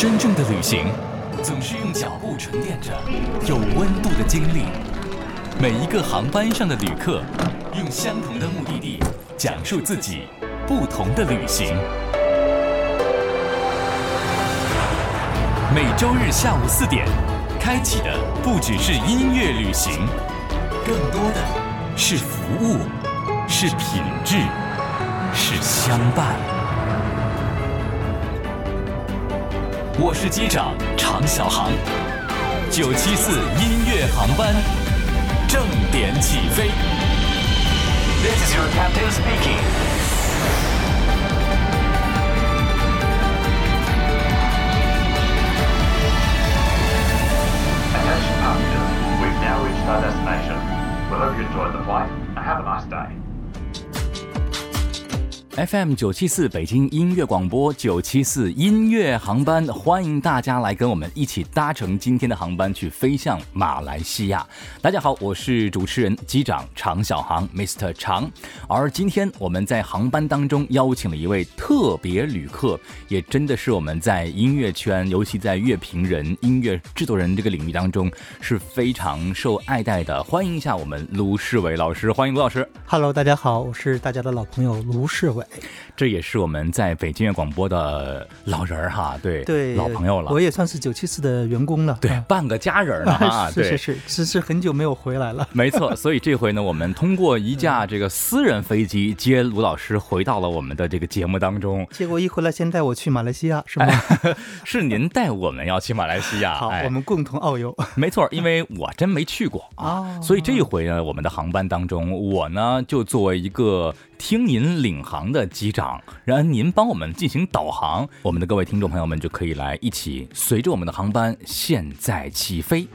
真正的旅行，总是用脚步沉淀着有温度的经历。每一个航班上的旅客，用相同的目的地，讲述自己不同的旅行。每周日下午四点，开启的不只是音乐旅行，更多的是服务，是品质，是相伴。我是机长常小航，九七四音乐航班正点起飞。This is your captain speaking. FM 九七四北京音乐广播九七四音乐航班，欢迎大家来跟我们一起搭乘今天的航班去飞向马来西亚。大家好，我是主持人机长常小航 Mr. 常。而今天我们在航班当中邀请了一位特别旅客，也真的是我们在音乐圈，尤其在乐评人、音乐制作人这个领域当中是非常受爱戴的。欢迎一下我们卢世伟老师，欢迎卢老师。Hello，大家好，我是大家的老朋友卢世伟。这也是我们在北京音乐广播的老人儿哈，对，对，老朋友了，我也算是九七四的员工了。对啊，半个家人了 哈，是是是，只是很久没有回来了。没错，所以这回呢，我们通过一架这个私人飞机接卢老师回到了我们的这个节目当中。结果一回来，先带我去马来西亚，是吗？是您带我们要去马来西亚，好，哎我们共同遨游。没错，因为我真没去过啊，哦所以这一回呢，我们的航班当中，我呢就作为一个听您领航的机长，然后您帮我们进行导航，我们的各位听众朋友们就可以来一起随着我们的航班现在起飞。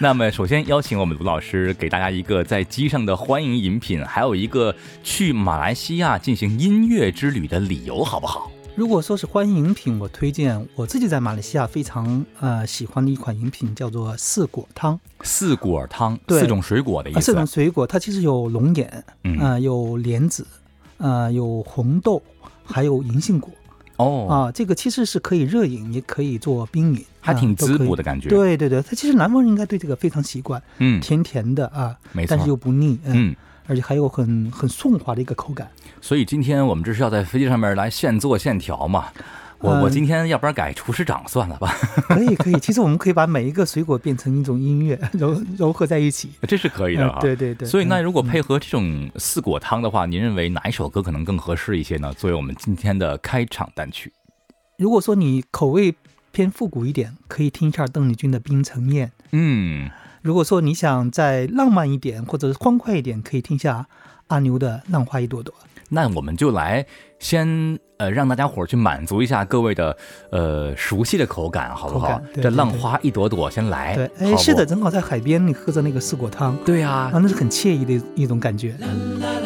那么，首先邀请我们卢老师给大家一个在机上的欢迎饮品，还有一个去马来西亚进行音乐之旅的理由，好不好？如果说是欢迎饮品，我推荐我自己在马来西亚非常呃喜欢的一款饮品，叫做四果汤。四果汤，对四种水果的意啊，思。四种水果它其实有龙眼，嗯呃，有莲子，呃，有红豆，还有银杏果哦，啊。这个其实是可以热饮，也可以做冰饮，还挺滋补的感觉。，对对对，它其实南方人应该对这个非常习惯，嗯，甜甜的啊，没错但是又不腻，嗯，嗯。而且还有很很顺滑的一个口感。所以今天我们这是要在飞机上面来现做现调嘛。我我嗯今天要不然改厨师长算了吧，可以可以，其实我们可以把每一个水果变成一种音乐，揉揉合在一起。这是可以的嗯哈。对对对。所以那嗯如果配合这种四果汤的话，您认为哪一首歌可能更合适一些呢？作为我们今天的开场单曲。如果说你口味偏复古一点，可以听一下邓丽君的《冰城宴》；嗯，如果说你想再浪漫一点或者是欢快一点，可以听一下阿牛的《浪花一朵朵》。那我们就来先呃让大家伙儿去满足一下各位的呃熟悉的口感，好不好？对这浪花一朵朵先来。对，哎，是的，正好在海边，你喝着那个四果汤，对啊、啊，那是很惬意的一种感觉。我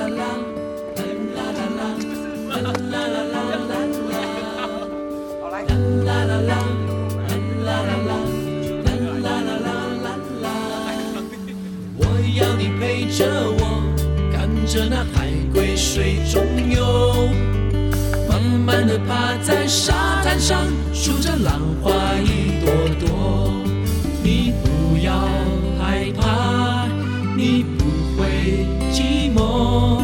水中游，慢慢的趴在沙滩上，数着浪花一朵朵。你不要害怕，你不会寂寞，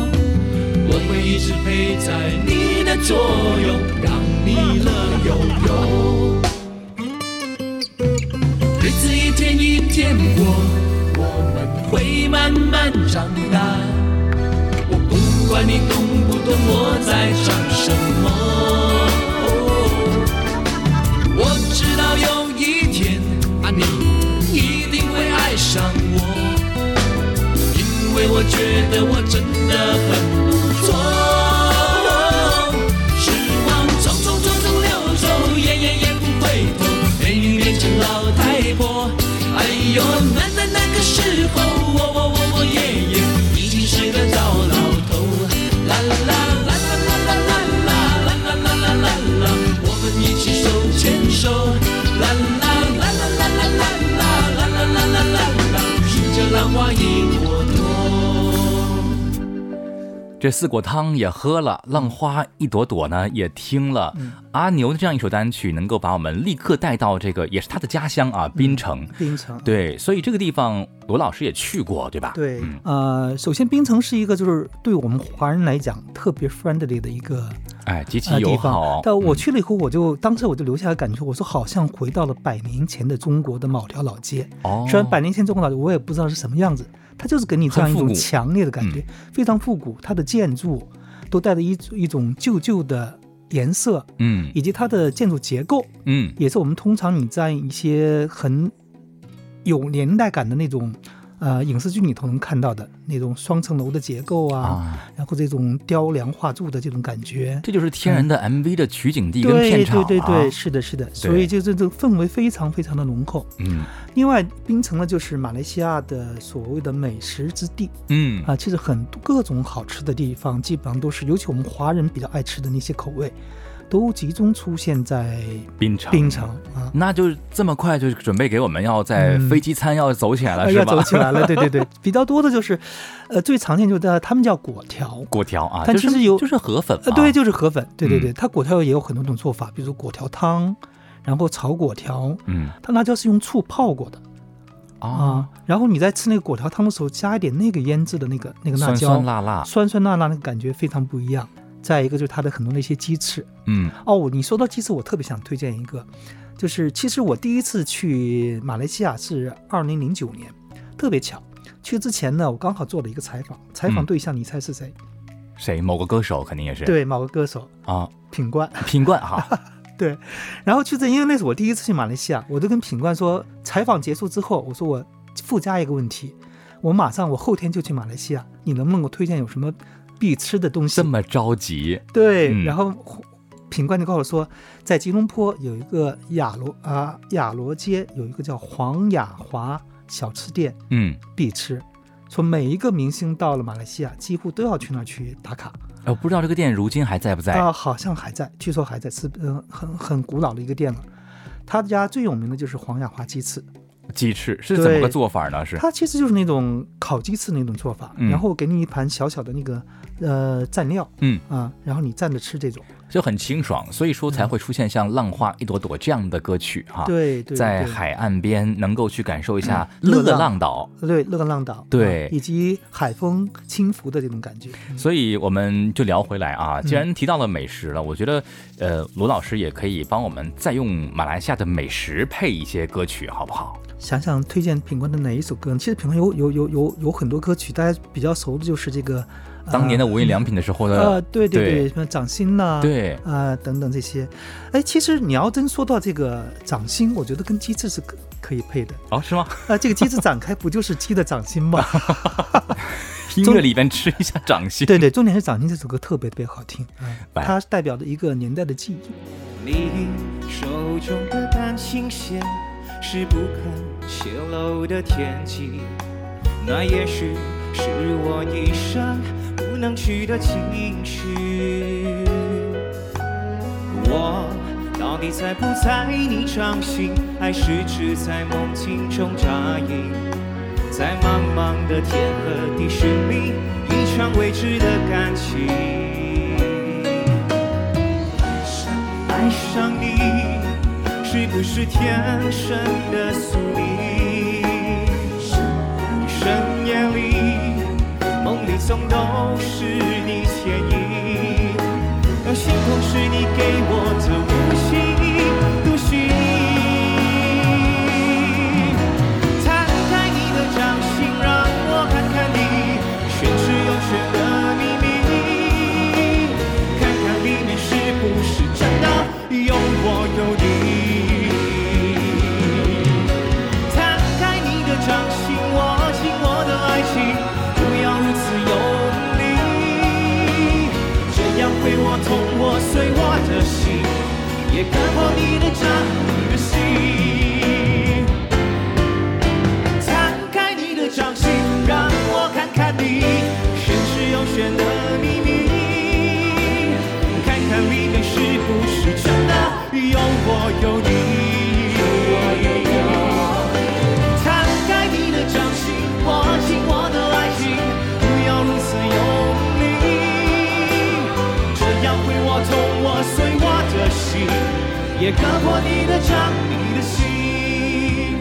我会一直陪在你的左右，让你乐悠悠。日子一天一天过，我们会慢慢长大。不管你懂不懂我在唱什么，我知道有一天啊，你一定会爱上我，因为我觉得我真的很这四果汤也喝了，浪花一朵朵呢也听了。阿牛的这样一首单曲，能够把我们立刻带到这个也是他的家乡啊，槟城。槟城，对，所以这个地方罗老师也去过，对吧？对嗯，呃，首先槟城是一个就是对我们华人来讲特别 friendly 的一个哎，极其友好方。。但我嗯去了以后，我就当时我就留下了感觉，我说好像回到了百年前的中国的某条老街。哦，虽然百年前中国老街我也不知道是什么样子，它就是给你这样一种强烈的感觉，非常复古。它的建筑都带着一一种旧旧的颜色，嗯。以及它的建筑结构，嗯。也是我们通常你在一些很有年代感的那种呃影视剧里头能看到的那种双层楼的结构啊，啊，然后这种雕梁画柱的这种感觉。这就是天然的 MV 的取景地跟对片场、啊、对对对，是的，是的，所以就是这个氛围非常非常的浓厚。嗯。另外，槟城呢就是马来西亚的所谓的美食之地。嗯。啊，其实很多各种好吃的地方，基本上都是，尤其我们华人比较爱吃的那些口味，都集中出现在槟城。槟城啊。那就这么快就准备给我们要在嗯。飞机餐要走起来了，是吧？走起来了，对对对，比较多的就是，呃，最常见就是他们叫果条，果条啊，就是但其实有就是河粉对，就是河粉，对对嗯。对，它果条也有很多种做法，比如说果条汤，然后炒果条，嗯。它辣椒是用醋泡过的啊啊，，然后你在吃那个果条汤的时候，加一点那个腌制的那个那个辣酸椒，酸辣辣，酸酸辣辣那个感觉非常不一样。再一个就是它的很多那些鸡翅。嗯。哦，你说到鸡翅，我特别想推荐一个，就是其实我第一次去马来西亚是二零零九年，特别巧，去之前呢，我刚好做了一个采访，采访嗯。对象你猜是谁？谁？某个歌手肯定也是。对，某个歌手啊，品冠。品冠哈，对，然后去这，因为那是我第一次去马来西亚，我就跟品冠说，采访结束之后，我说我附加一个问题，我马上我后天就去马来西亚，你能不能给我推荐有什么必吃的东西这？么着急，对，嗯然后品冠就告诉我说，在吉隆坡有一个雅罗啊雅罗街有一个叫黄雅华小吃店嗯，必吃，说每一个明星到了马来西亚，几乎都要去那儿去打卡。哎我不知道这个店如今还在不在？啊，好像还在，据说还在，是嗯很很古老的一个店了。他家最有名的就是黄雅华鸡翅，鸡翅是怎么个做法呢？是它其实就是那种烤鸡翅那种做法，嗯然后给你一盘小小的那个呃蘸料嗯，啊，然后你蘸着吃这种。就很清爽，所以说才会出现像《浪花一朵朵》这样的歌曲哈。对对，对在海岸边能够去感受一下乐浪浪岛。对乐浪岛对啊以及海风轻拂的这种感觉。嗯所以我们就聊回来啊，既然提到了美食了，我觉得呃罗老师也可以帮我们再用马来西亚的美食配一些歌曲，好不好？想想推荐品冠的哪一首歌呢？其实品冠有有有有有很多歌曲，大家比较熟的就是这个当年的无印良品的时候的，呃，对对对对，什么掌心呐、对啊、等等这些，哎，其实你要真说到这个掌心，我觉得跟鸡翅是可可以配的。哦，是吗？啊、这个鸡翅展开不就是鸡的掌心吗？音乐里边吃一下掌心，对对，重点是掌心这首歌特别特别好听，它代表着一个年代的记忆。你手中的单琴弦是不肯泄露的天机，那也许是我一生不能去的情绪。我到底在不在你掌心，还是只在梦境中扎营？在茫茫的天和地寻觅一场未知的感情。爱上你是不是天生的宿命？里总都是你牵引，而星空是你给我的无限的心，也割破你的掌，的心。摊开你的掌心，让我看看你玄之又玄的秘密，看看里面是不是真的有我有你。也割破你的掌，你的心，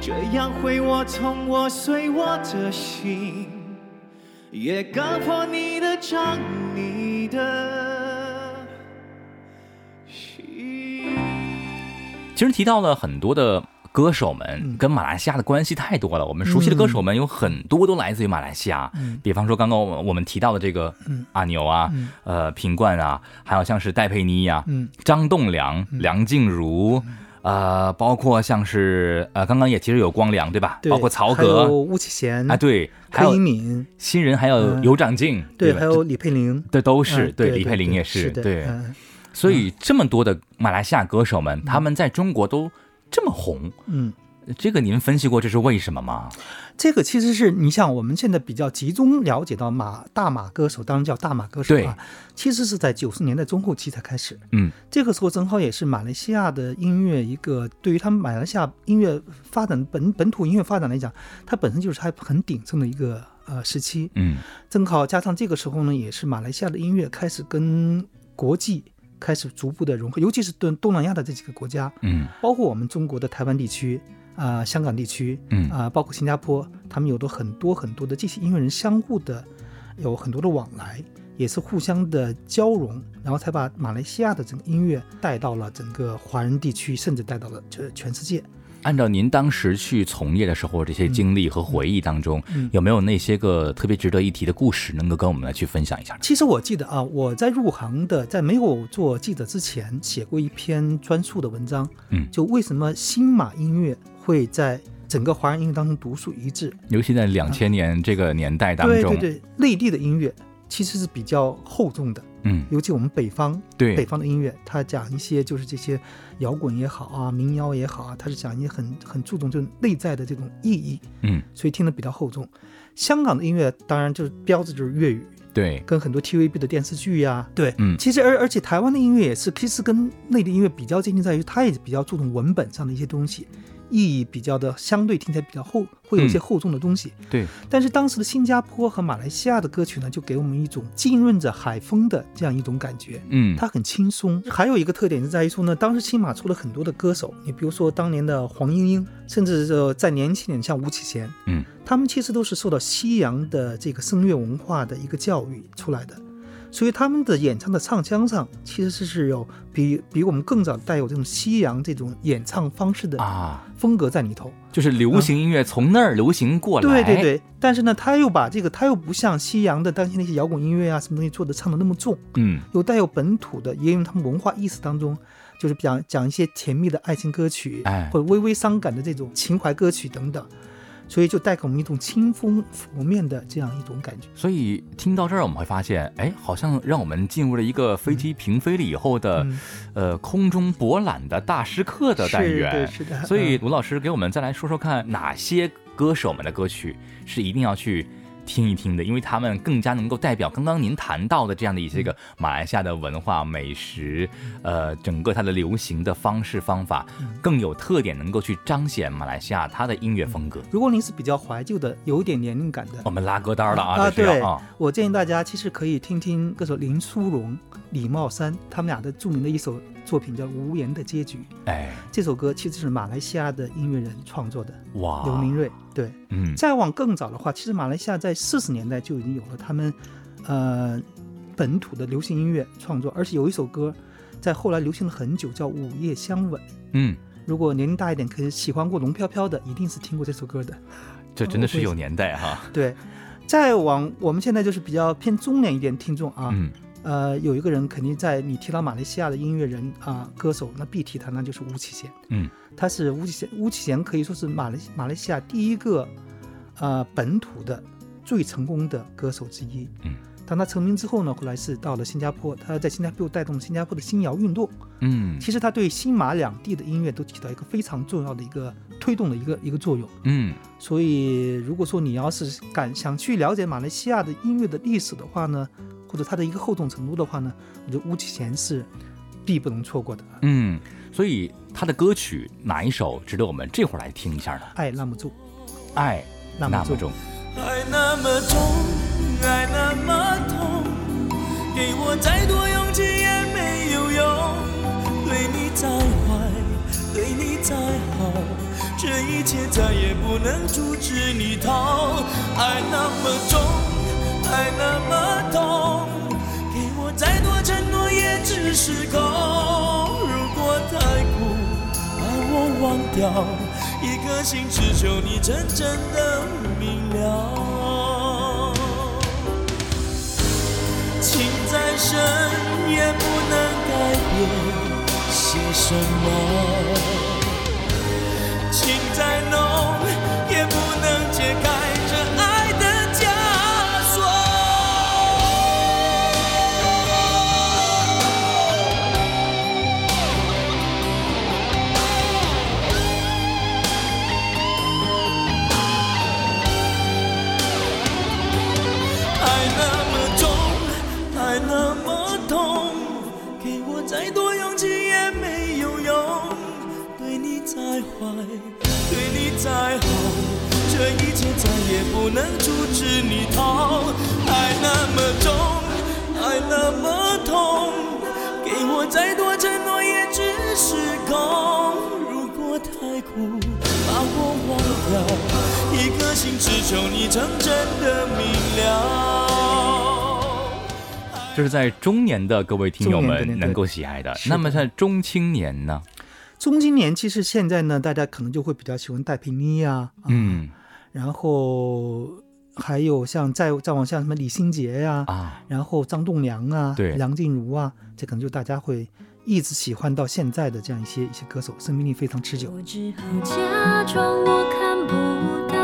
这样会我、痛我、碎我的心，也割破你的掌，你的心。其实提到了很多的歌手们嗯。跟马来西亚的关系太多了，我们熟悉的歌手们有很多都来自于马来西亚。嗯。比方说刚刚我们我们提到的这个嗯。阿牛啊，嗯。呃品冠啊，还有像是戴佩妮呀、嗯。张栋梁、梁静茹，呃，包括像是呃刚刚也其实有光良对吧？对，包括曹还有格巫启贤啊，对，还有敏，新人，还有嗯。尤长靖，对，吧？还有李佩玲，这都是嗯对李佩玲对也是的对，嗯。所以这么多的马来西亚歌手们，他们在中国都这么红。嗯。这个您分析过这是为什么吗？这个其实是你像我们现在比较集中了解到马大马歌手，当然叫大马歌手啊，其实是在九十年代中后期才开始。嗯，这个时候正好也是马来西亚的音乐一个对于他们马来西亚音乐发展本本土音乐发展来讲，它本身就是还很鼎盛的一个呃时期。嗯正好加上这个时候呢，也是马来西亚的音乐开始跟国际开始逐步的融合，尤其是东东南亚的这几个国家，嗯包括我们中国的台湾地区啊、香港地区，嗯啊、包括新加坡，他们有的很多很多的这些音乐人相互的有很多的往来，也是互相的交融，然后才把马来西亚的整个音乐带到了整个华人地区，甚至带到了这全世界。按照您当时去从业的时候这些经历和回忆当中，嗯有没有那些个特别值得一提的故事，能够跟我们来去分享一下？其实我记得啊，我在入行的，在没有做记者之前，写过一篇专述的文章，嗯就为什么新马音乐会在整个华人音乐当中独树一帜。尤其在两千年这个年代当中，对对对，内地的音乐其实是比较厚重的，嗯，尤其我们北方对。北方的音乐，它讲一些就是这些摇滚也好啊，民谣也好啊，它是讲一些很很注重这种内在的这种意义，嗯，所以听得比较厚重。香港的音乐当然就是标志就是粤语，对，跟很多 TVB 的电视剧呀、对，嗯。其实而而且台湾的音乐也是，其实跟内地音乐比较接近，在于它也比较注重文本上的一些东西，意义比较的相对听起来比较厚，会有一些嗯。厚重的东西。对，但是当时的新加坡和马来西亚的歌曲呢，就给我们一种浸润着海风的这样一种感觉。嗯，它很轻松，还有一个特点是在于说呢，当时新马出了很多的歌手，你比如说当年的黄莺莺，甚至是再年轻点像吴启贤，嗯，他们其实都是受到西洋的这个声乐文化的一个教育出来的，所以他们的演唱的唱腔上其实是是有比比我们更早带有这种西洋这种演唱方式的啊，风格在里头。就是流行音乐从那儿流行过来，对对，对，但是呢，他又把这个他又不像西洋的当前那些摇滚音乐啊什么东西做的唱的那么重，嗯。有带有本土的，也有他们文化意识当中，就是讲讲一些甜蜜的爱情歌曲，哎。或者微微伤感的这种情怀歌曲等等，所以就带给我们一种清风拂面的这样一种感觉。所以听到这儿，我们会发现，哎，好像让我们进入了一个飞机平飞了以后的，嗯呃，空中博览的大师课的单是元。的是的所以嗯卢老师给我们再来说说看，哪些歌手们的歌曲是一定要去听一听的，因为他们更加能够代表刚刚您谈到的这样的一些嗯。个马来西亚的文化、美食，呃，整个它的流行的方式方法嗯。更有特点，能够去彰显马来西亚它的音乐风格。如果您是比较怀旧的，有一点年龄感的我，们拉歌单了啊，啊，对我建议大家其实可以听听歌手林淑荣、李茂山他们俩的著名的一首作品叫《无言的结局》。哎，这首歌其实是马来西亚的音乐人创作的，哇，刘明瑞。对，嗯，再往更早的话，其实马来西亚在四十年代就已经有了他们呃本土的流行音乐创作，而且有一首歌在后来流行了很久，叫《午夜相吻》。嗯，如果年龄大一点，可以喜欢过龙飘飘的，一定是听过这首歌的。这真的是有年代哈。对，再往我们现在就是比较偏中年一点听众啊，嗯，呃，有一个人肯定在你提到马来西亚的音乐人啊、歌手，那必提他，那就是巫启贤。嗯，他是巫启贤，巫启贤可以说是马来马来西亚第一个呃本土的最成功的歌手之一。嗯，当他成名之后呢，后来是到了新加坡，他在新加坡带动了新加坡的新谣运动。嗯其实他对新马两地的音乐都起到一个非常重要的一个推动的一个一个作用。嗯，所以，如果说你要是敢想去了解马来西亚的音乐的历史的话呢，或者它的一个厚重程度的话呢，我觉得巫启贤是必不能错过的。嗯，所以他的歌曲哪一首值得我们这会儿来听一下呢？爱那么重，爱那么重，爱那么重，爱那么痛，给我再多勇气也没有用。对你再坏，对你再好。这一切再也不能阻止你逃，爱那么重，爱那么痛。再多承诺也只是空。如果太苦，把我忘掉，一颗心只求你真正的明了。情再深也不能改变些什么。情再浓，多勇气也没有用。对你再坏，对你再好，这一切再也不能阻止你逃。爱那么重，爱那么痛，给我再多承诺也只是空。如果太苦，把我忘掉，一颗心只求你曾真的明了。这是在中年的各位听友们能够喜爱的。那么在中青年呢？中青年其实现在呢，大家可能就会比较喜欢戴佩妮啊，啊嗯然后还有像再再往下什么李心洁呀、啊，然后张栋梁啊，对梁静茹啊，这可能就大家会一直喜欢到现在的这样一些一些歌手，生命力非常持久。我只好假装我看不到，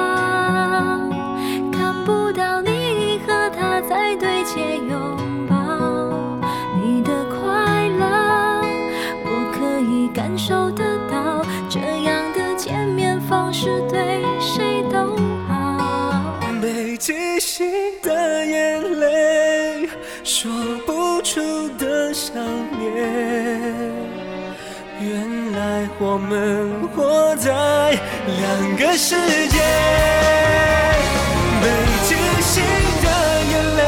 说不出的想念。原来我们活在两个世界。被惊醒的眼泪，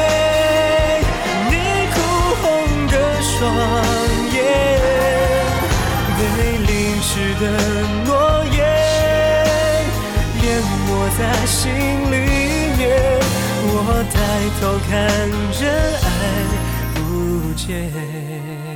你哭红的双眼，被淋湿的诺言。淹没在心里，我抬头看着爱不见。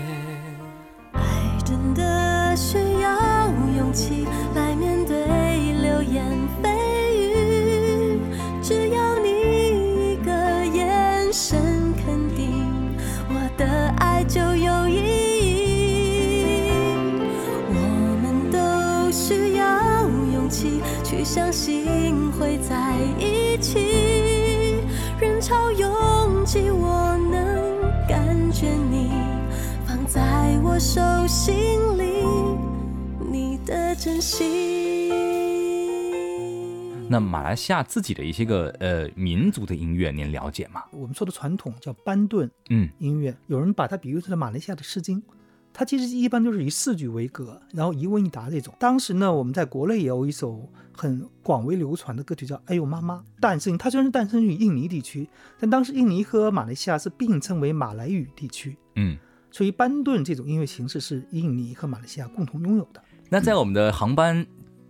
你的真心。那马来西亚自己的一些个呃民族的音乐，您了解吗？我们说的传统叫班顿嗯音乐，有人把它比喻成了马来西亚的《诗经》。它其实一般都是以四句为格，然后一问一答这种。当时呢，我们在国内也有一首很广为流传的歌曲叫《哎呦妈妈》，诞生它虽然是诞生于印尼地区，但当时印尼和马来西亚是并称为马来语地区，嗯。所以班顿这种音乐形式是印尼和马来西亚共同拥有的。那在我们的航班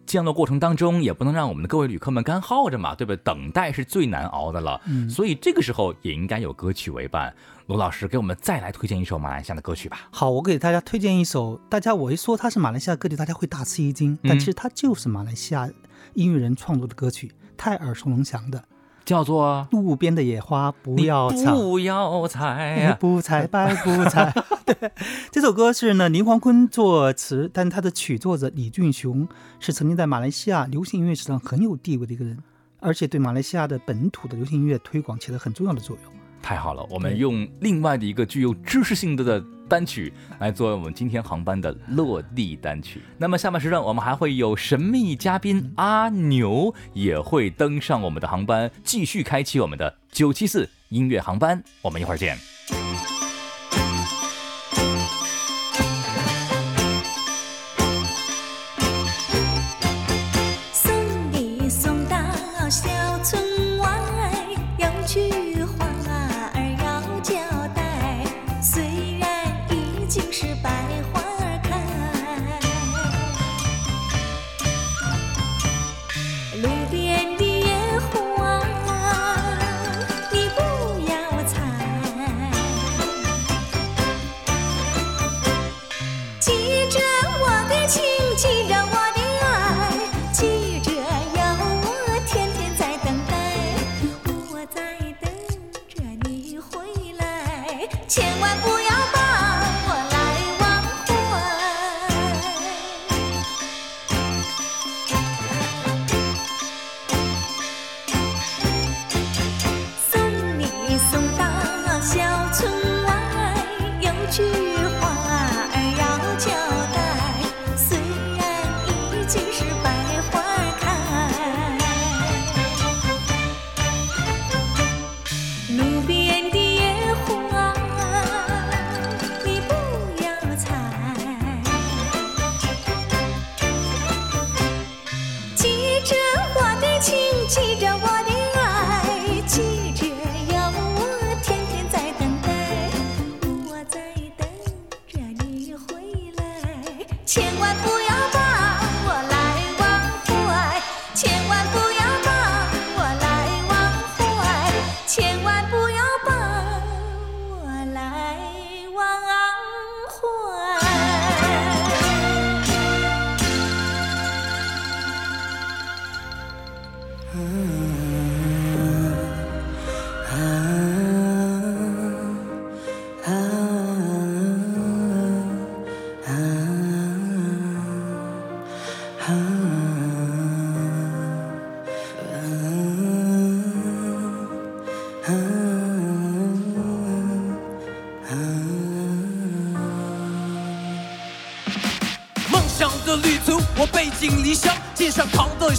降落过程当中，也不能让我们的各位旅客们干耗着嘛，对不对？等待是最难熬的了，嗯所以这个时候也应该有歌曲为伴。罗老师给我们再来推荐一首马来西亚的歌曲吧。好，我给大家推荐一首，大家我一说它是马来西亚歌曲，大家会大吃一惊，但其实它就是马来西亚音乐人创作的歌曲，太耳熟能详的。叫做路边的野花不要采，不要采呀、不采白不采。对，这首歌是呢林煌坤作词，但他的曲作者李俊雄是曾经在马来西亚流行音乐史上很有地位的一个人，而且对马来西亚的本土的流行音乐推广起了很重要的作用。太好了，我们用另外的一个具有知识性的的单曲来作为我们今天航班的落地单曲。那么下半时段我们还会有神秘嘉宾阿牛也会登上我们的航班，继续开启我们的九七四音乐航班。我们一会儿见。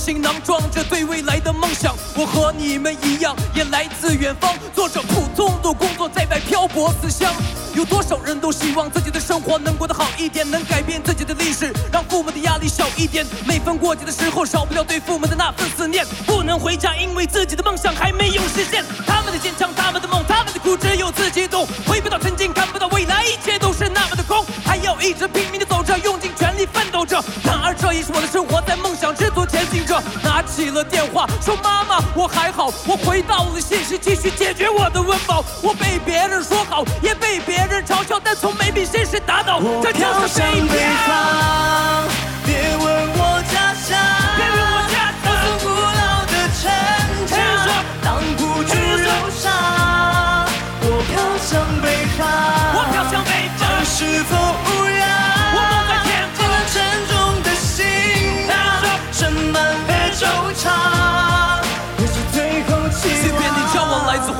行囊装着对未来的梦想。我和你们一样，也来自远方，做着普通的工作，在外漂泊思乡。有多少人都希望自己的生活能过得好一点，能改变自己的历史，让父母的压力小一点。每逢过节的时候，少不了对父母的那份思念。不能回家，因为自己的梦想还没有实现。他们的坚强，他们的梦，他们的苦，只有自己懂。回不到曾经，看不到未来，一切都是那么的空。还要一直拼命的走着，用尽全力奋斗着。然而这也是我的生活，在梦想之途前行者。拿起了电话，说妈妈，我还好。我回到了现实，继续解决我的温饱。我被别人说好，也被别人嘲笑，但从没被现实打倒。这就飘是北向北漂。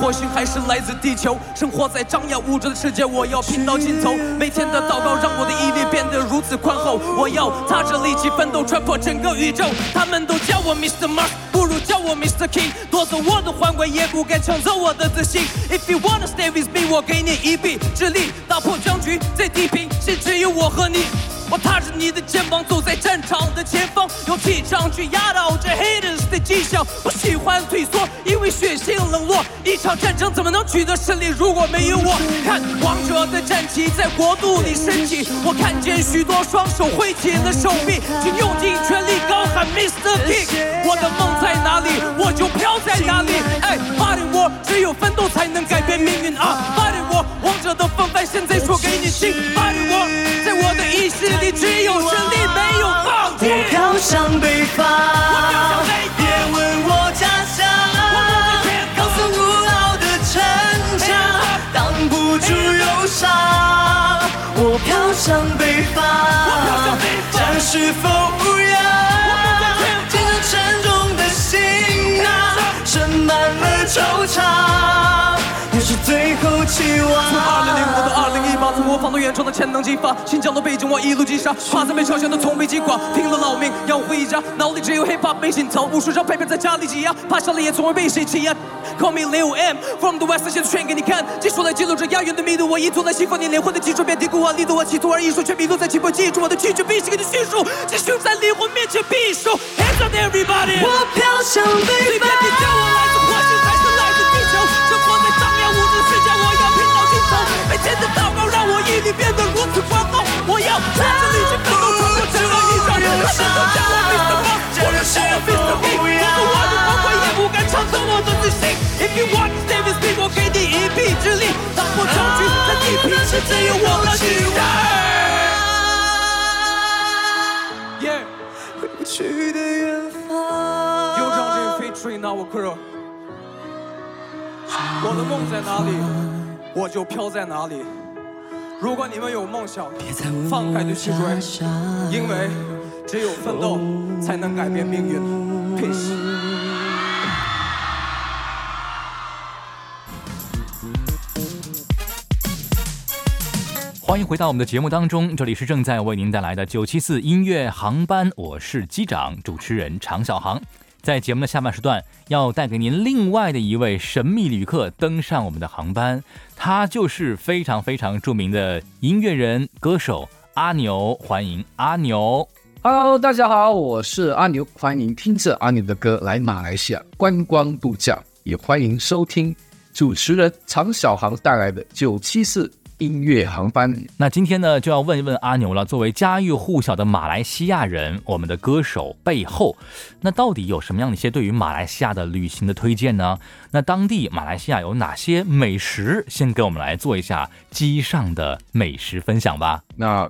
火星还是来自地球，生活在张牙舞爪的世界，我要拼到尽头。每天的祷告让我的毅力变得如此宽厚，我要踏着力气奋斗，穿破整个宇宙。他们都叫我 Mr. Mars，不如叫我 Mr. King，夺走我的皇冠，也不敢抢走我的自信。If you wanna stay with me，我给你一臂之力，打破僵局，在地平线只有我和你。我踏着你的肩膀，走在战场的前方，用气场去压倒这 haters 的讥笑。不喜欢退缩，因为血性冷落。一场战争怎么能取得胜利，如果没有我？看王者的战旗在国度里升起，我看见许多双手挥起了手臂，请用尽全力高喊 Mr. King。我的梦在哪里，我就飘在哪里。哎，Fighting War，只有奋斗才能改变命运啊！Fighting War，王者的风范现在说给你听。Fighting War，的意识里只有胜利，没有放弃。我飘向北方，别问我家乡，高耸古老的城墙，挡不住忧伤。我飘向北方，飘向北方这是否无恙？肩上沉重的行囊，盛满了惆怅，期望。从二零零五到二零一八，从我放到原创的潜能激发，新疆到北京我一路击杀，怕在被嘲笑的从未击垮，拼了老命要回家，脑里只有 hip hop 没心操，无数张配片在家里挤压，怕笑了也从未被谁欺压。Call me Lil M from the West，现在炫给你看，技术来记录着押韵的密度，我一图来西方你灵魂的基础，别低估我力度，我企图而艺术却迷路在起步，记住我的拒绝，必须给你叙述，继续在灵魂面前必输。Hands up everybody！我飘向北方。每天的祷告让我毅力变得如此宽厚，我要踏着力气奋斗，穿过整个宇宙。他们都叫我 Mr. Monk，我是叫我 Mr. King，夺走我的皇冠，也不敢抢走我的自信。If you want to with me，我给你一臂之力，打破僵局，在地平线只有我和你。Yeah，回不去的远方。有张这 featuring our crew。我的梦在哪里，我就飘在哪里。如果你们有梦想，放开的去追，因为只有奋斗才能改变命运。Peace。欢迎回到我们的节目当中，这里是正在为您带来的九七四音乐航班，我是机长主持人常小航。在节目的下半时段，要带给您另外的一位神秘旅客登上我们的航班，他就是非常非常著名的音乐人、歌手阿牛，欢迎阿牛。Hello，大家好，我是阿牛，欢迎听着阿牛的歌来马来西亚观光度假，也欢迎收听主持人常小航带来的九七四音乐航班。那今天呢，就要问一问阿牛了。作为家喻户晓的马来西亚人，我们的歌手背后，那到底有什么样的一些对于马来西亚的旅行的推荐呢？那当地马来西亚有哪些美食？先给我们来做一下机上的美食分享吧。那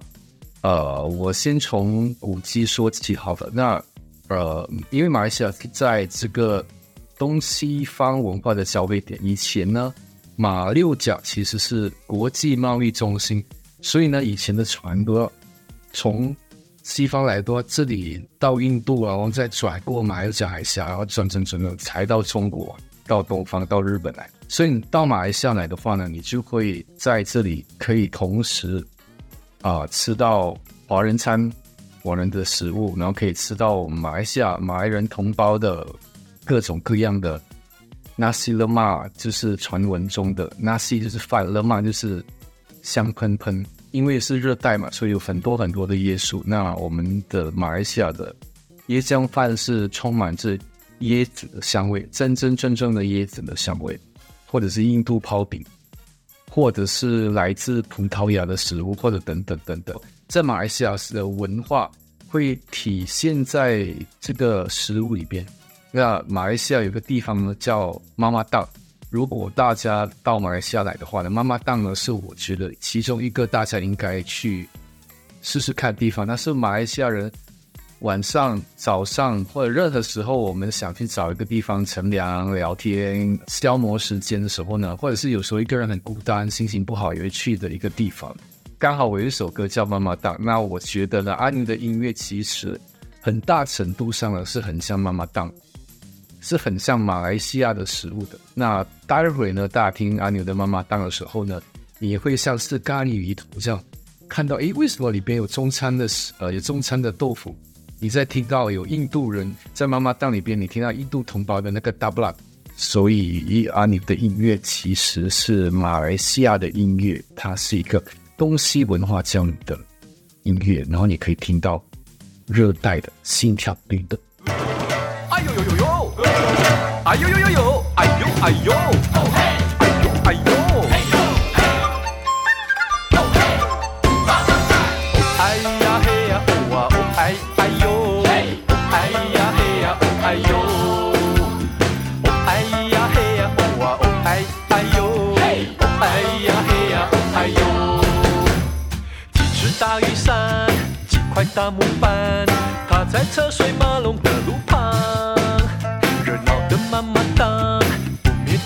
呃，我先从古迹说起好了。那呃，因为马来西亚在这个东西方文化的交汇点，以前呢，马六甲其实是国际贸易中心，所以呢，以前的船都要从西方来到这里到印度啊，然后再转过马六甲海峡，然后转转转转才到中国，到东方，到日本来。所以你到马来西亚来的话呢，你就会在这里可以同时啊、吃到华人餐、华人的食物，然后可以吃到马来西亚马来人同胞的各种各样的 nasi lemak，就是传闻中的 nasi 就是饭，lemak 就是香喷喷。因为是热带嘛，所以有很多很多的椰树。那我们的马来西亚的椰浆饭是充满着椰子的香味，真真正正的椰子的香味，或者是印度泡饼，或者是来自葡萄牙的食物，或者等等等等，在马来西亚的文化会体现在这个食物里边。那马来西亚有个地方呢叫妈妈档，如果大家到马来西亚来的话呢，妈妈档呢是我觉得其中一个大家应该去试试看的地方。那是马来西亚人晚上、早上或者任何时候，我们想去找一个地方乘凉、聊天、消磨时间的时候呢，或者是有时候一个人很孤单、心情不好也会去的一个地方。刚好我有一首歌叫《妈妈档》，那我觉得呢，阿牛的音乐其实很大程度上呢是很像妈妈档，是很像马来西亚的食物的。那待会呢，大家听阿牛的妈妈档的时候呢，你会像是咖喱鱼头这样看到，诶，为什么里边有中餐的呃有中餐的豆腐？你在听到有印度人在妈妈档里边，你听到印度同胞的那个 double up，所以阿牛的音乐其实是马来西亚的音乐，它是一个东西文化交流的音乐，然后你可以听到热带的心跳律的。哎呦呦呦呦，哎呦呦呦呦，哎呦哎呦，哎呦哎呦，哎呀嘿呀哦啊哦哎哎呦，哎呀嘿呀哦哎呦，哦哎呀嘿呀哦啊哦哎哎呦，哦哎呀嘿呀哦哎呦。几只大雨伞，几块大木板，它在车水马龙的路。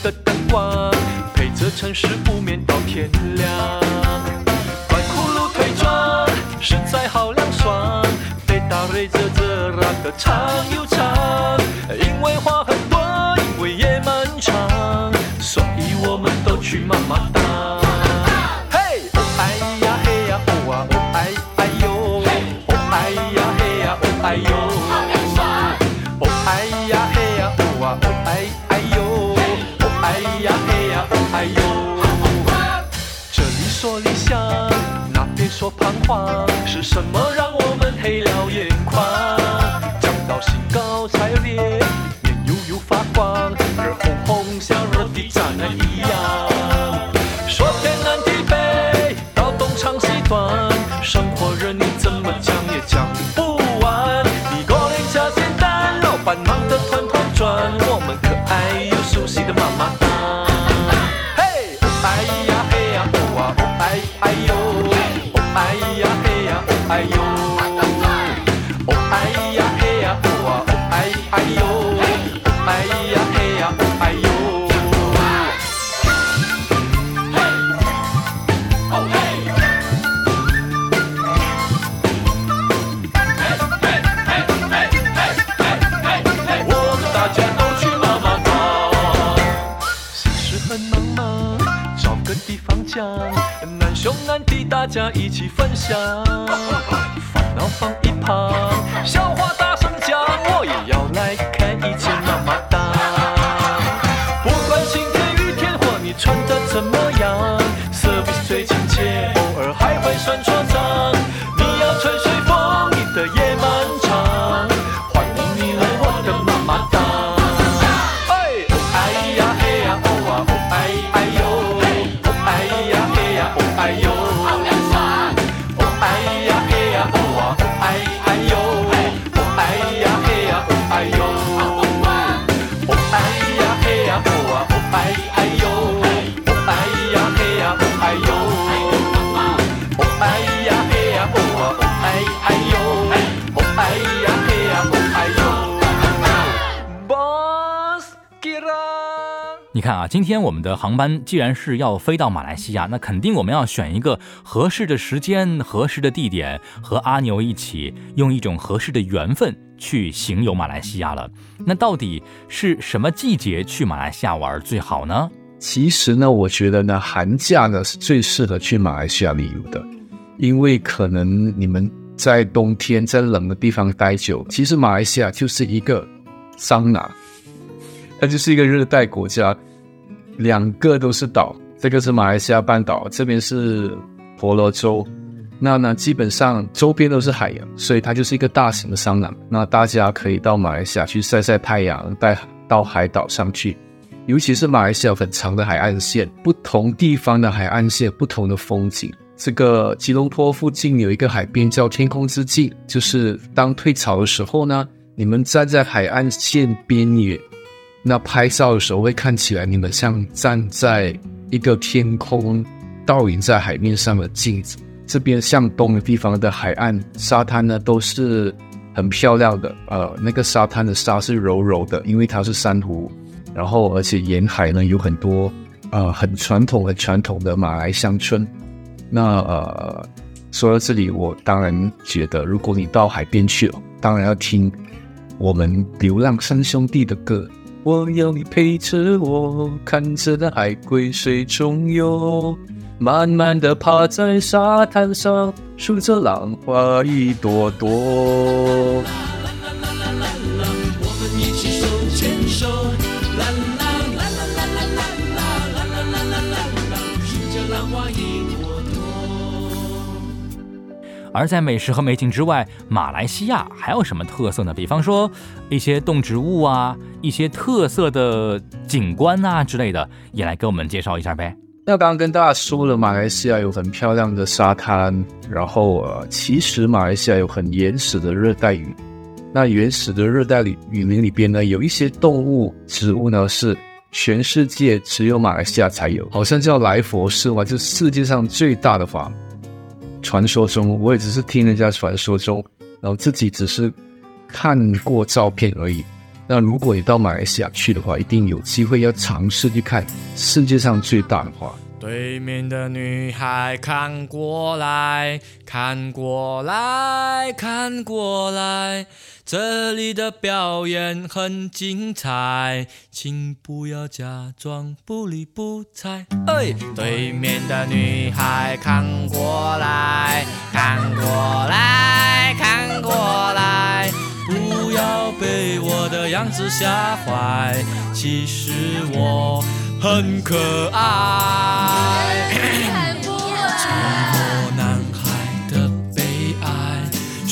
的灯光，陪着城市不眠到天亮。快骷髅腿装，实在好凉爽，得大瑞泽泽拉的长又长，什么大家一起分享，今天我们的航班既然是要飞到马来西亚，那肯定我们要选一个合适的时间、合适的地点，和阿牛一起用一种合适的缘分去行游马来西亚了。那到底是什么季节去马来西亚玩最好呢？其实呢，我觉得呢，寒假呢是最适合去马来西亚旅游的，因为可能你们在冬天在冷的地方待久，其实马来西亚就是一个桑拿，它就是一个热带国家，两个都是岛，这个是马来西亚半岛，这边是婆罗洲。那呢，基本上周边都是海洋，所以它就是一个大型的桑拿。那大家可以到马来西亚去晒晒太阳，带到海岛上去。尤其是马来西亚很长的海岸线，不同地方的海岸线不同的风景。这个吉隆坡附近有一个海边叫天空之镜，就是当退潮的时候呢，你们站在海岸线边缘，那拍照的时候会看起来你们像站在一个天空倒影在海面上的镜子。这边向东的地方的海岸沙滩呢都是很漂亮的，呃，那个沙滩的沙是柔柔的，因为它是珊瑚。然后，而且沿海呢有很多呃很传统、很传统的马来乡村。那呃，说到这里，我当然觉得，如果你到海边去了，当然要听我们流浪三兄弟的歌。我要你陪着我，看着那海龟水中游，慢慢的趴在沙滩上，数着浪花一朵朵。我们一起手牵手，而在美食和美景之外，马来西亚还有什么特色呢？比方说一些动植物啊，一些特色的景观啊之类的，也来给我们介绍一下呗。那刚刚跟大家说了，马来西亚有很漂亮的沙滩，然后呃，其实马来西亚有很原始的热带雨。那原始的热带雨雨林里边呢，有一些动物、植物呢是全世界只有马来西亚才有，好像叫来佛寺嘛，就是世界上最大的房。传说中，我也只是听人家传说中，然后自己只是看过照片而已。那如果你到马来西亚去的话，一定有机会要尝试去看世界上最大的花。对面的女孩看过来，看过来，看过来，这里的表演很精彩，请不要假装不理不睬。哎，对面的女孩看过来，看过来，看过来，不要被我的样子吓坏，其实我很可爱。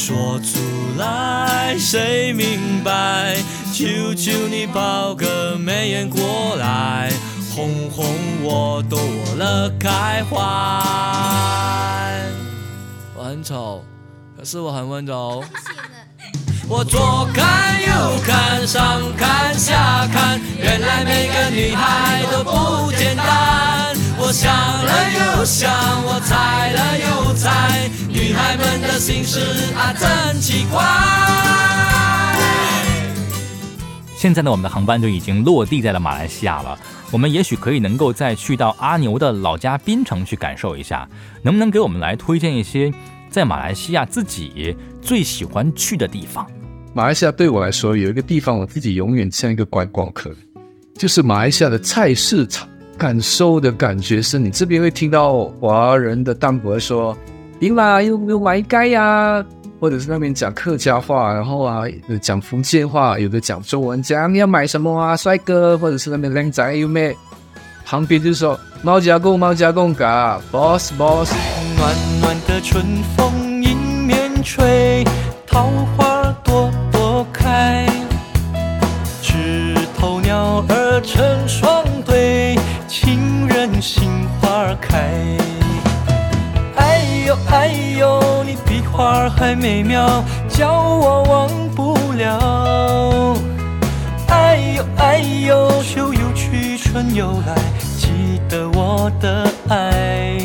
说出来谁明白？求求你抛个媚眼过来，哄哄我，逗我乐开怀。我很丑，可是我很温柔。我左看右看，上看下看，原来每个女孩都不简单。我想了又想，我猜了又猜，女孩们的心事啊真奇怪。现在呢，我们的航班就已经落地在了马来西亚了。我们也许可以能够再去到阿牛的老家槟城去感受一下，能不能给我们来推荐一些在马来西亚自己最喜欢去的地方？马来西亚对我来说有一个地方，我自己永远像一个观光客，就是马来西亚的菜市场。感受的感觉是你这边会听到华人的淡薄说“赢啦，又又买街呀”，或者是那边讲客家话，然后啊讲福建话，有的讲中文，讲你要买什么啊，帅哥，或者是那边靓仔有没？旁边就说猫加工，猫加工嘎，boss boss。暖暖的春风迎面吹，桃花朵朵开，枝头鸟儿成双开。哎呦哎呦，你比花儿还美妙，叫我忘不了。哎呦哎呦，秋又去，春又来，记得我的爱。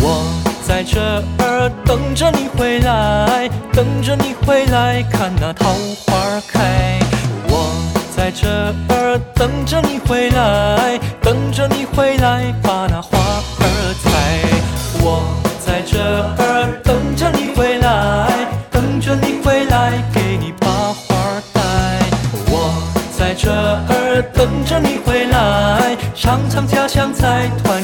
我在这儿等着你回来，等着你回来，看那桃花开。在这儿等着你回来，等着你回来把那花儿采。我在这儿等着你回来，等着你回来给你把花儿带。我在这儿等着你回来，尝尝家乡菜，团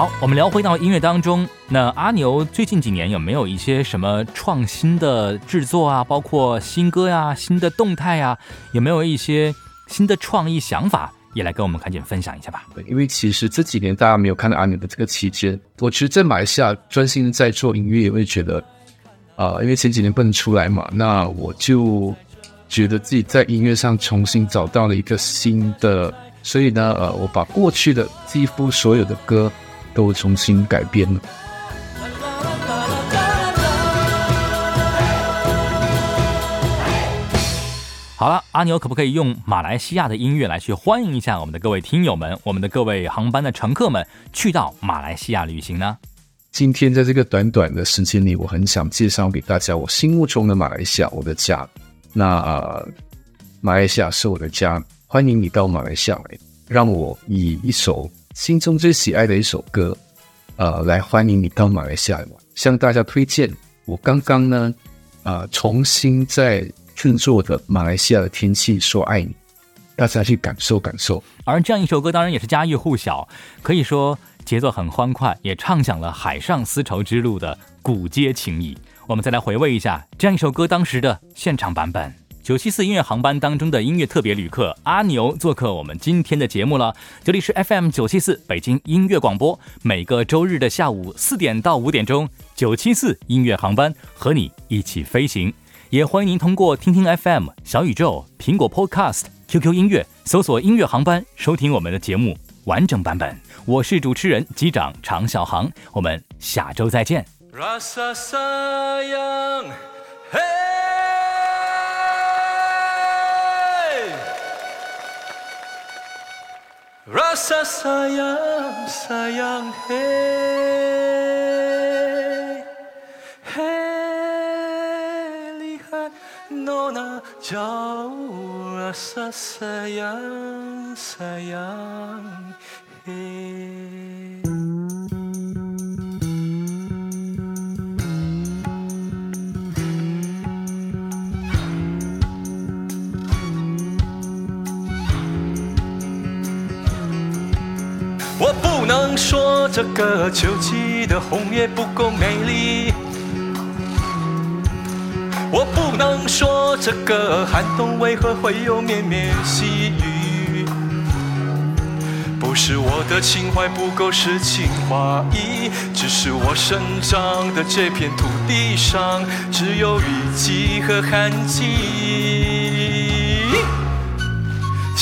好，我们聊回到音乐当中。那阿牛最近几年有没有一些什么创新的制作啊？包括新歌呀、新的动态呀，有没有一些新的创意想法？也来跟我们赶紧分享一下吧。对，因为其实这几年大家没有看到阿牛的这个期间，我其实在马来西亚专心在做音乐，也会觉得，啊、因为前几年不能出来嘛，那我就觉得自己在音乐上重新找到了一个新的，所以呢，呃，我把过去的几乎所有的歌都重新改编了。好了，阿牛可不可以用马来西亚的音乐来去欢迎一下我们的各位听友们，我们的各位航班的乘客们去到马来西亚旅行呢？今天在这个短短的时间里，我很想介绍给大家我心目中的马来西亚，我的家。那呃，马来西亚是我的家，欢迎你到马来西亚来，让我以一首心中最喜爱的一首歌，呃，来欢迎你到马来西亚玩。向大家推荐我刚刚呢，啊、重新在制作的马来西亚的天气说爱你，大家去感受感受。而这样一首歌当然也是家喻户晓，可以说节奏很欢快，也唱响了海上丝绸之路的古街情谊。我们再来回味一下这样一首歌当时的现场版本。九七四音乐航班当中的音乐特别旅客阿牛做客我们今天的节目了。这里是 FM 九七四北京音乐广播，每个周日的下午四点到五点钟，九七四音乐航班和你一起飞行。也欢迎您通过听听 FM、小宇宙、苹果 Podcast、QQ 音乐搜索“音乐航班”收听我们的节目完整版本。我是主持人机长常小航，我们下周再见。Rasa sayang sayang Hey Hey lihat nona jauh Rasa sayang sayang Hey 我不能说这个秋季的红叶不够美丽，我不能说这个寒冬为何会有绵绵细雨。不是我的情怀不够诗情画意，只是我生长的这片土地上只有雨季和寒季。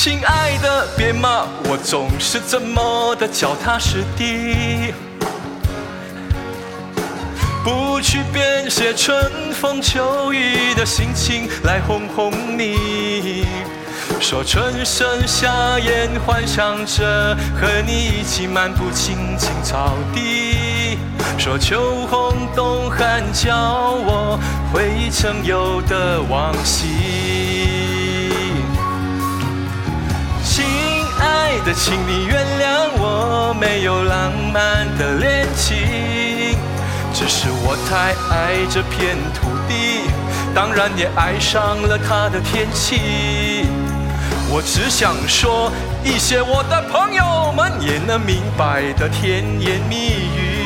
亲爱的，别骂我总是这么的脚踏实地，不去编写春风秋雨的心情来哄哄你。说春生夏燕，幻想着和你一起漫步青青草地。说秋红冬寒，叫我回忆曾有的往昔。的，请你原谅我没有浪漫的恋情，只是我太爱这片土地，当然也爱上了它的天气。我只想说一些我的朋友们也能明白的甜言蜜语。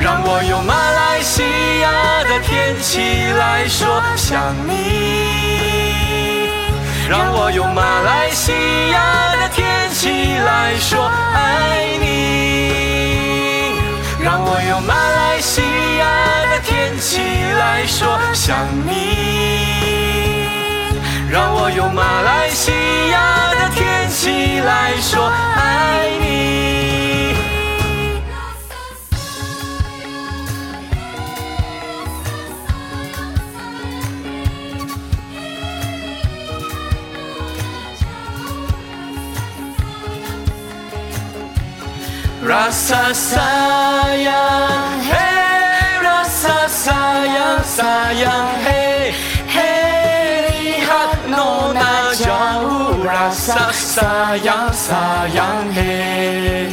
让我用马来西亚的天气来说想你，让我用马来西亚的天气来说爱你，让我用马来西亚的天气来说想你，让我用马来西亚的天气来说爱你。Rasa sayang hey, rasa sayang sayang hey, hey lihat nona jau rasa sayang sayang hey。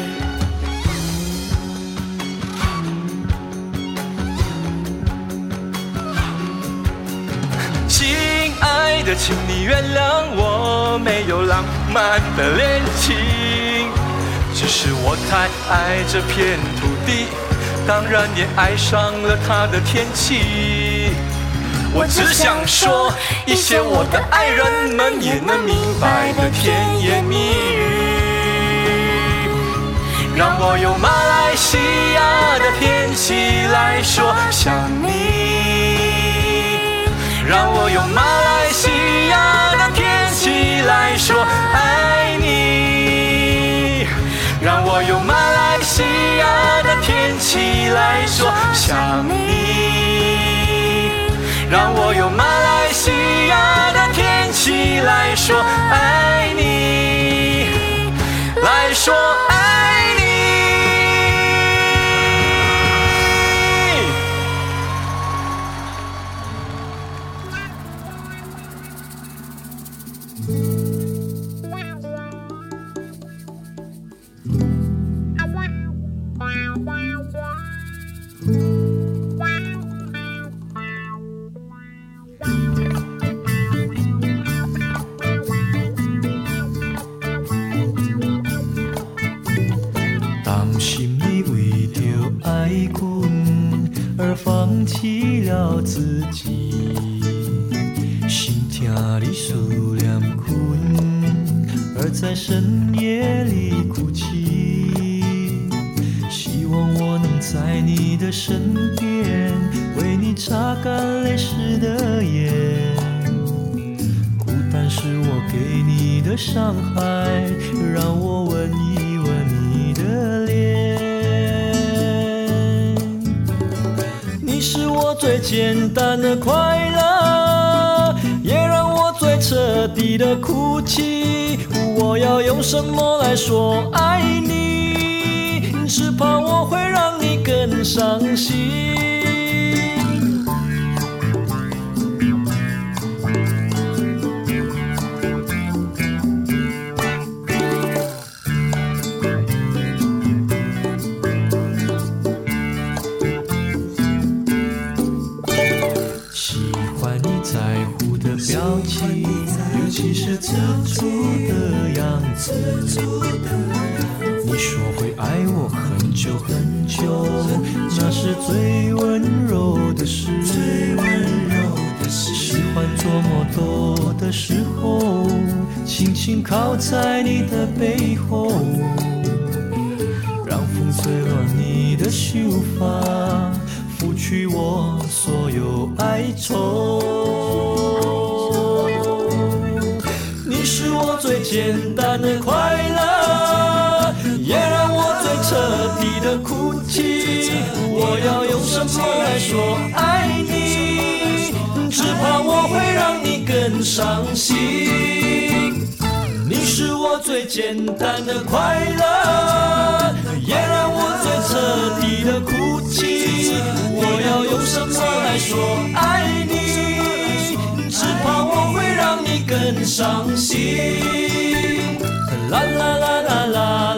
亲爱的，请你原谅我没有浪漫的恋情。只是我太爱这片土地，当然也爱上了它的天气。我只想说一些我的爱人们也能明白的甜言蜜语，让我用马来西亚的天气来说想你。让我用马来西亚的天气来说爱，马来西亚的天气来说想你，让我用马来西亚的天气来说爱你，来说爱放弃了自己，心疼你思念阮，而在深夜里哭泣。希望我能在你的身边，为你擦干泪湿的眼。孤单是我给你的伤害，让我吻你最简单的快乐，也让我最彻底的哭泣。我要用什么来说爱你？只怕我会让你更伤心。其是吃醋的样子。你说会爱我很久很久，那是最温柔的事。喜欢做梦多的时候，轻轻靠在你的背后，让风吹乱你的秀发，拂去我所有哀愁。简单的快乐，也让我最彻底的哭泣。我要用什么来说爱你？只怕我会让你更伤心。你是我最简单的快乐，也让我最彻底的哭泣。我要用什么来说爱你？只怕我会让你更伤心。love.